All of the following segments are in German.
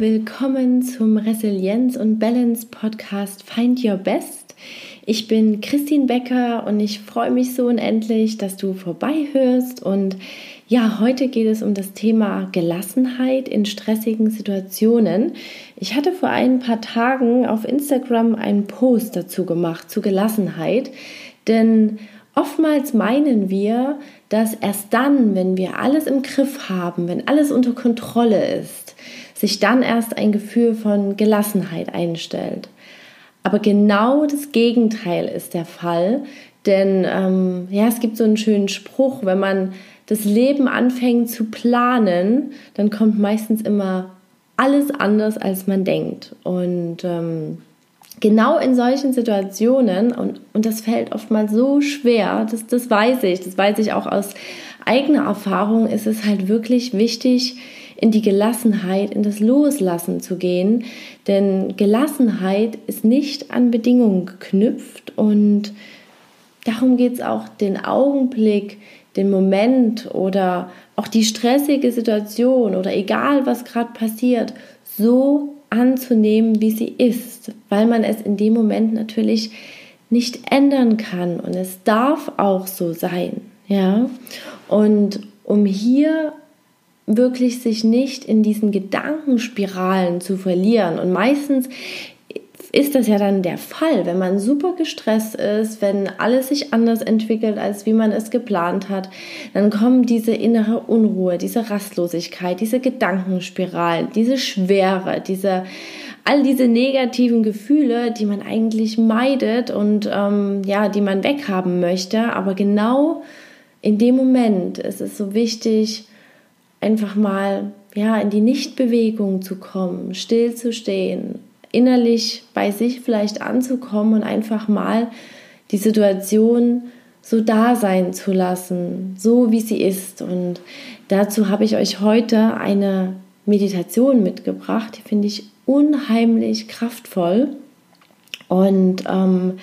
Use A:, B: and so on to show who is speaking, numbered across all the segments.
A: willkommen zum Resilienz und Balance Podcast Find Your Best. Ich bin Christine Becker und ich freue mich so unendlich, dass du vorbeihörst. Und ja, heute geht es um das Thema Gelassenheit in stressigen Situationen. Ich hatte vor ein paar Tagen auf Instagram einen Post dazu gemacht, zu Gelassenheit. Denn oftmals meinen wir, dass erst dann, wenn wir alles im Griff haben, wenn alles unter Kontrolle ist, sich dann erst ein Gefühl von Gelassenheit einstellt. Aber genau das Gegenteil ist der Fall, denn ähm, ja, es gibt so einen schönen Spruch, wenn man das Leben anfängt zu planen, dann kommt meistens immer alles anders, als man denkt. Und ähm, genau in solchen Situationen, und, und das fällt oftmals so schwer, das, das weiß ich, das weiß ich auch aus eigener Erfahrung, ist es halt wirklich wichtig, in die Gelassenheit, in das Loslassen zu gehen. Denn Gelassenheit ist nicht an Bedingungen geknüpft und darum geht es auch, den Augenblick, den Moment oder auch die stressige Situation oder egal was gerade passiert, so anzunehmen, wie sie ist, weil man es in dem Moment natürlich nicht ändern kann und es darf auch so sein, ja? Und um hier wirklich sich nicht in diesen Gedankenspiralen zu verlieren. Und meistens ist das ja dann der Fall, wenn man super gestresst ist, wenn alles sich anders entwickelt, als wie man es geplant hat, dann kommen diese innere Unruhe, diese Rastlosigkeit, diese Gedankenspiralen, diese Schwere, diese all diese negativen Gefühle, die man eigentlich meidet und ähm, ja, die man weghaben möchte. Aber genau in dem Moment ist es so wichtig, einfach mal ja in die Nichtbewegung zu kommen, still zu stehen, innerlich bei sich vielleicht anzukommen und einfach mal die Situation so da sein zu lassen, so wie sie ist. Und dazu habe ich euch heute eine Meditation mitgebracht, die finde ich unheimlich kraftvoll. Und ähm,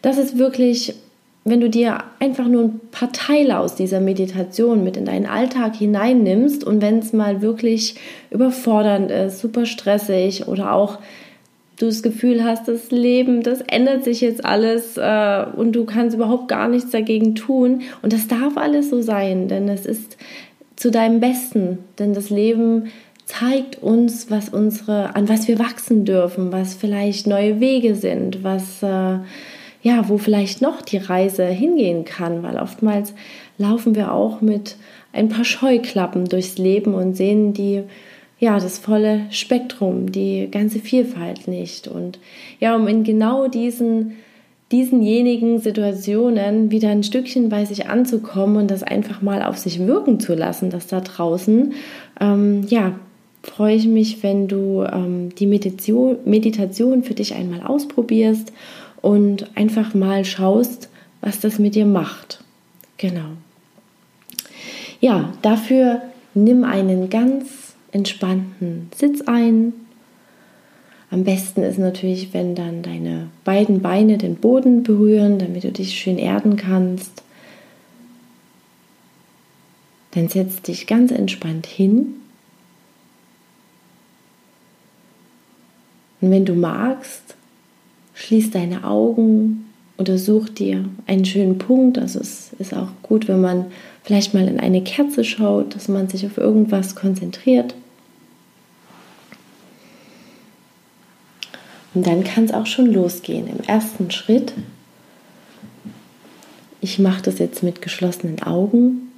A: das ist wirklich wenn du dir einfach nur ein paar Teile aus dieser Meditation mit in deinen Alltag hineinnimmst und wenn es mal wirklich überfordernd ist, super stressig oder auch du das Gefühl hast, das Leben, das ändert sich jetzt alles äh, und du kannst überhaupt gar nichts dagegen tun. Und das darf alles so sein, denn es ist zu deinem Besten, denn das Leben zeigt uns, was unsere, an was wir wachsen dürfen, was vielleicht neue Wege sind, was äh, ja, wo vielleicht noch die Reise hingehen kann, weil oftmals laufen wir auch mit ein paar Scheuklappen durchs Leben und sehen die ja, das volle Spektrum, die ganze Vielfalt nicht. Und ja, um in genau diesen, diesenjenigen Situationen wieder ein Stückchen bei sich anzukommen und das einfach mal auf sich wirken zu lassen, das da draußen, ähm, ja, freue ich mich, wenn du ähm, die Meditation, Meditation für dich einmal ausprobierst und einfach mal schaust, was das mit dir macht. Genau. Ja, dafür nimm einen ganz entspannten Sitz ein. Am besten ist natürlich, wenn dann deine beiden Beine den Boden berühren, damit du dich schön erden kannst. Dann setz dich ganz entspannt hin. Und wenn du magst, Schließ deine Augen oder such dir einen schönen Punkt. Also es ist auch gut, wenn man vielleicht mal in eine Kerze schaut, dass man sich auf irgendwas konzentriert. Und dann kann es auch schon losgehen. Im ersten Schritt, ich mache das jetzt mit geschlossenen Augen,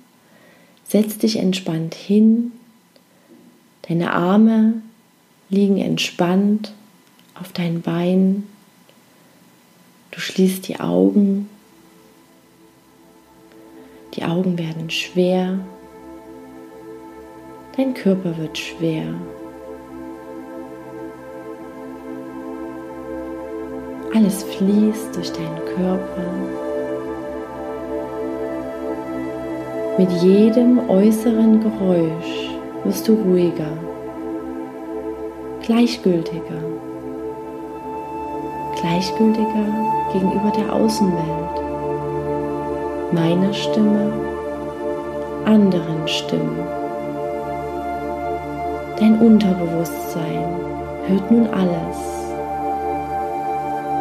A: setz dich entspannt hin, deine Arme liegen entspannt auf deinen Beinen Du schließt die Augen. Die Augen werden schwer. Dein Körper wird schwer. Alles fließt durch deinen Körper. Mit jedem äußeren Geräusch wirst du ruhiger, gleichgültiger gleichgültiger gegenüber der Außenwelt, meiner Stimme, anderen Stimmen. Dein Unterbewusstsein hört nun alles,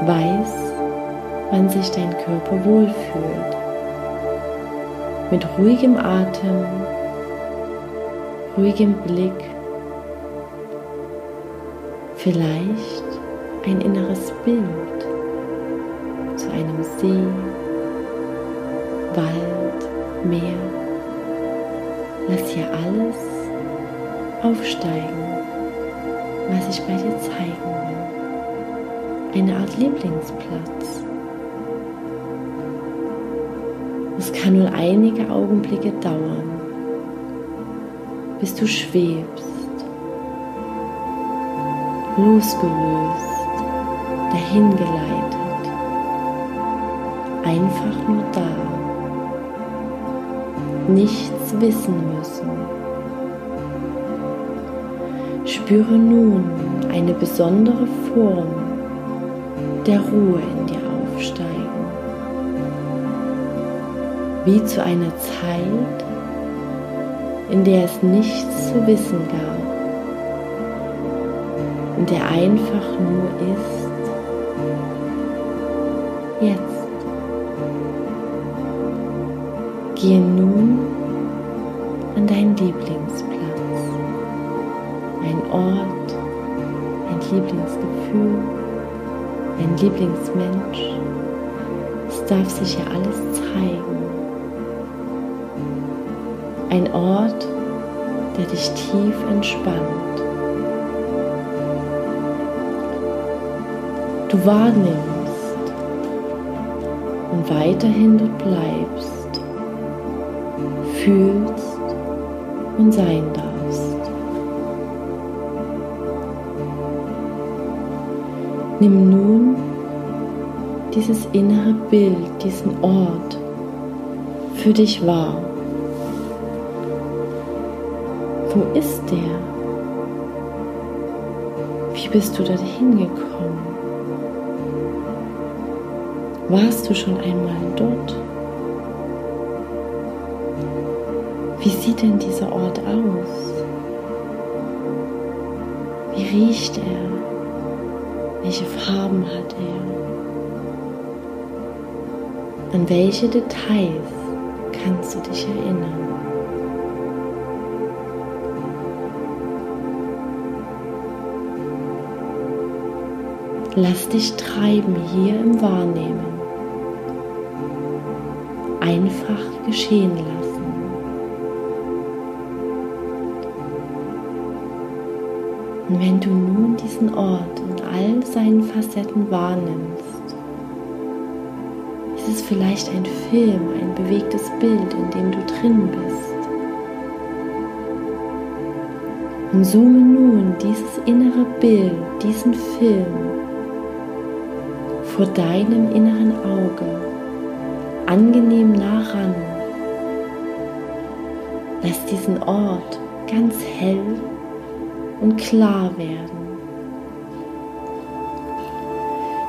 A: weiß, wann sich dein Körper wohlfühlt. Mit ruhigem Atem, ruhigem Blick, vielleicht ein inneres Bild zu einem See, Wald, Meer. Lass hier alles aufsteigen, was ich bei dir zeigen will. Eine Art Lieblingsplatz. Es kann nur einige Augenblicke dauern, bis du schwebst, losgelöst, dahingeleitet, einfach nur da, nichts wissen müssen. Spüre nun eine besondere Form der Ruhe in dir aufsteigen. Wie zu einer Zeit, in der es nichts zu wissen gab, in der einfach nur ist, jetzt. Gehe nun an deinen Lieblingsplatz, ein Ort, ein Lieblingsgefühl, ein Lieblingsmensch. Es darf sich ja alles zeigen ein Ort, der dich tief entspannt. Du wahrnimmst und weiterhin dort bleibst, fühlst und sein darfst. Nimm nun dieses innere Bild, diesen Ort für dich wahr. Wo ist der? Wie bist du dorthin gekommen? Warst du schon einmal dort? Wie sieht denn dieser Ort aus? Wie riecht er? Welche Farben hat er? An welche Details kannst du dich erinnern? Lass dich treiben hier im Wahrnehmen. Einfach geschehen lassen. Und wenn du nun diesen Ort in all seinen Facetten wahrnimmst, ist es vielleicht ein Film, ein bewegtes Bild, in dem du drin bist. Und zoome nun dieses innere Bild, diesen Film vor deinem inneren Auge angenehm nah ran. Lass diesen Ort ganz hell und klar werden.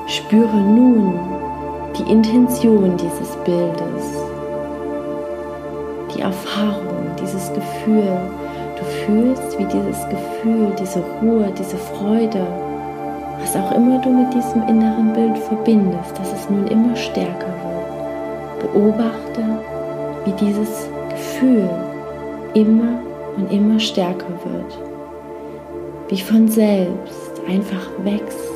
A: Spüre nun die Intention dieses Bildes, die Erfahrung, dieses Gefühl. Du fühlst, wie dieses Gefühl, diese Ruhe, diese Freude was auch immer du mit diesem inneren Bild verbindest, dass es nun immer stärker. Beobachte, wie dieses Gefühl immer und immer stärker wird, wie von selbst einfach wächst,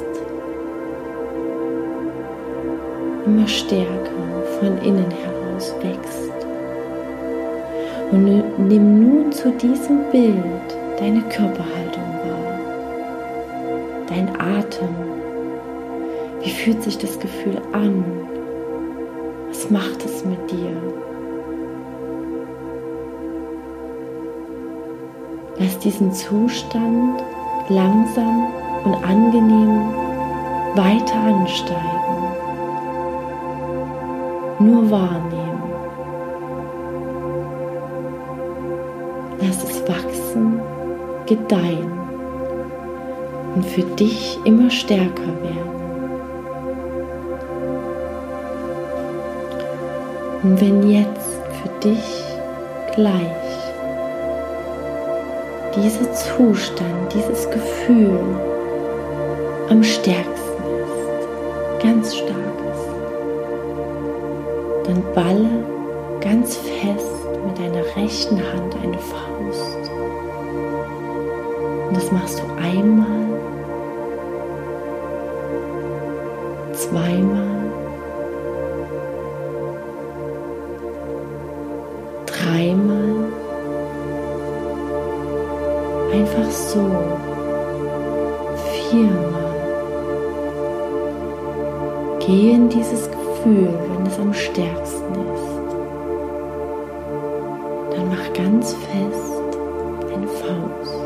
A: immer stärker von innen heraus wächst. Und nimm nun zu diesem Bild deine Körperhaltung dein Atem. Wie fühlt sich das Gefühl an? Macht es mit dir? Lass diesen Zustand langsam und angenehm weiter ansteigen. Nur wahrnehmen. Lass es wachsen, gedeihen und für dich immer stärker werden. Und wenn jetzt für dich gleich dieser Zustand, dieses Gefühl am stärksten ist, ganz stark ist, dann balle ganz fest mit deiner rechten Hand eine Faust. Und das machst du einmal, zweimal, dreimal. Einfach so. Viermal. Gehe in dieses Gefühl, wenn es am stärksten ist. Dann mach ganz fest eine Faust.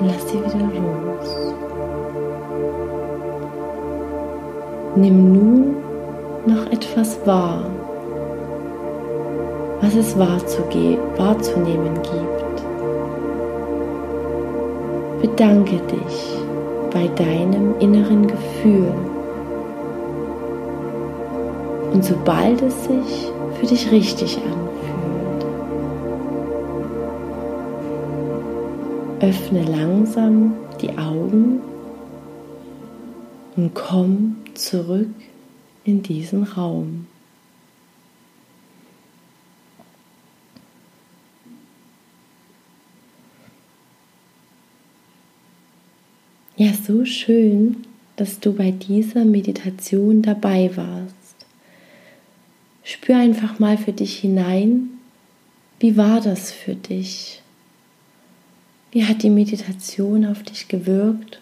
A: Lass sie wieder los. Nimm nun noch etwas wahr, was es wahrzunehmen gibt. Bedanke dich bei deinem inneren Gefühl. Und sobald es sich für dich richtig anfühlt, öffne langsam die Augen und komm zurück in diesen Raum. Ja, so schön, dass du bei dieser Meditation dabei warst. Spür einfach mal für dich hinein, wie war das für dich? Wie hat die Meditation auf dich gewirkt?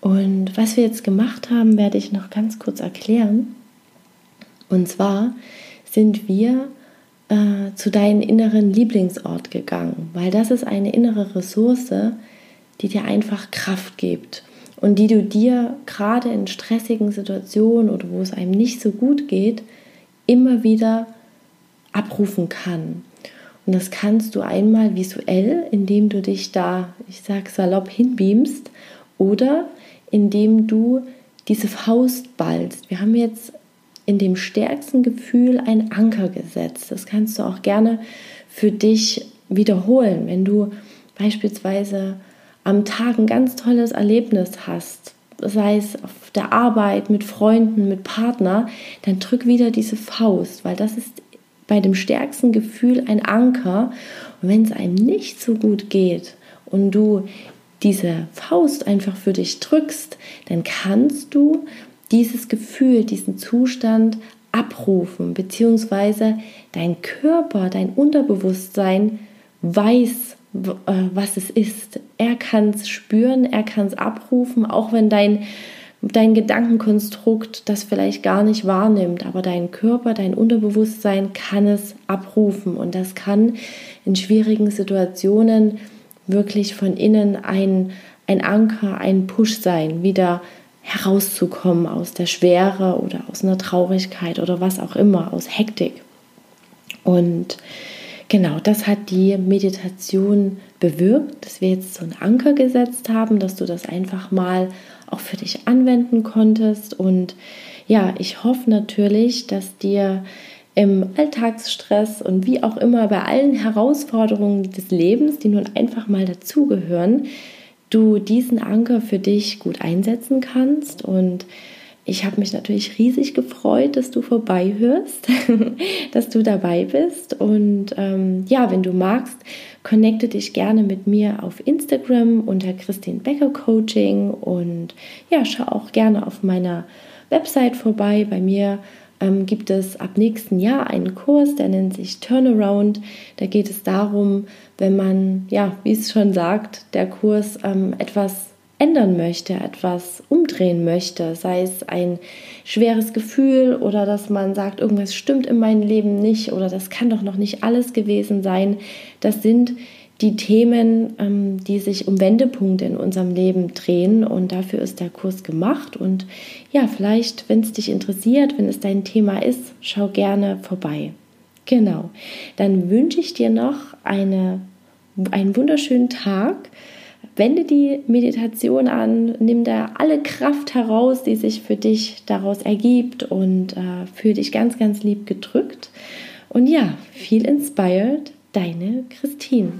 A: Und was wir jetzt gemacht haben, werde ich noch ganz kurz erklären. Und zwar sind wir äh, zu deinem inneren Lieblingsort gegangen, weil das ist eine innere Ressource, die dir einfach Kraft gibt und die du dir gerade in stressigen Situationen oder wo es einem nicht so gut geht, immer wieder abrufen kann. Und das kannst du einmal visuell, indem du dich da, ich sag salopp, hinbeamst oder indem du diese Faust ballst. Wir haben jetzt in dem stärksten Gefühl einen Anker gesetzt. Das kannst du auch gerne für dich wiederholen, wenn du beispielsweise am Tag ein ganz tolles Erlebnis hast, sei es auf der Arbeit, mit Freunden, mit Partner, dann drück wieder diese Faust, weil das ist bei dem stärksten Gefühl ein Anker. Und wenn es einem nicht so gut geht und du diese Faust einfach für dich drückst, dann kannst du dieses Gefühl, diesen Zustand abrufen, beziehungsweise dein Körper, dein Unterbewusstsein weiß, äh, was es ist. Er kann es spüren, er kann es abrufen, auch wenn dein, dein Gedankenkonstrukt das vielleicht gar nicht wahrnimmt. Aber dein Körper, dein Unterbewusstsein kann es abrufen und das kann in schwierigen Situationen wirklich von innen ein, ein Anker, ein Push sein, wieder herauszukommen aus der Schwere oder aus einer Traurigkeit oder was auch immer, aus Hektik. Und genau, das hat die Meditation bewirkt, dass wir jetzt so einen Anker gesetzt haben, dass du das einfach mal auch für dich anwenden konntest. Und ja, ich hoffe natürlich, dass dir im Alltagsstress und wie auch immer bei allen Herausforderungen des Lebens, die nun einfach mal dazugehören, du diesen Anker für dich gut einsetzen kannst. Und ich habe mich natürlich riesig gefreut, dass du vorbeihörst, dass du dabei bist. Und ähm, ja, wenn du magst, connecte dich gerne mit mir auf Instagram unter Christine Becker Coaching und ja, schau auch gerne auf meiner Website vorbei. Bei mir ähm, gibt es ab nächsten Jahr einen Kurs, der nennt sich Turnaround. Da geht es darum, wenn man, ja, wie es schon sagt, der Kurs ähm, etwas ändern möchte, etwas umdrehen möchte, sei es ein schweres Gefühl oder dass man sagt, irgendwas stimmt in meinem Leben nicht oder das kann doch noch nicht alles gewesen sein. Das sind die Themen, ähm, die sich um Wendepunkte in unserem Leben drehen. Und dafür ist der Kurs gemacht. Und ja, vielleicht, wenn es dich interessiert, wenn es dein Thema ist, schau gerne vorbei. Genau. Dann wünsche ich dir noch eine, einen wunderschönen Tag. Wende die Meditation an, nimm da alle Kraft heraus, die sich für dich daraus ergibt und äh, fühle dich ganz, ganz lieb gedrückt. Und ja, viel inspired deine Christine.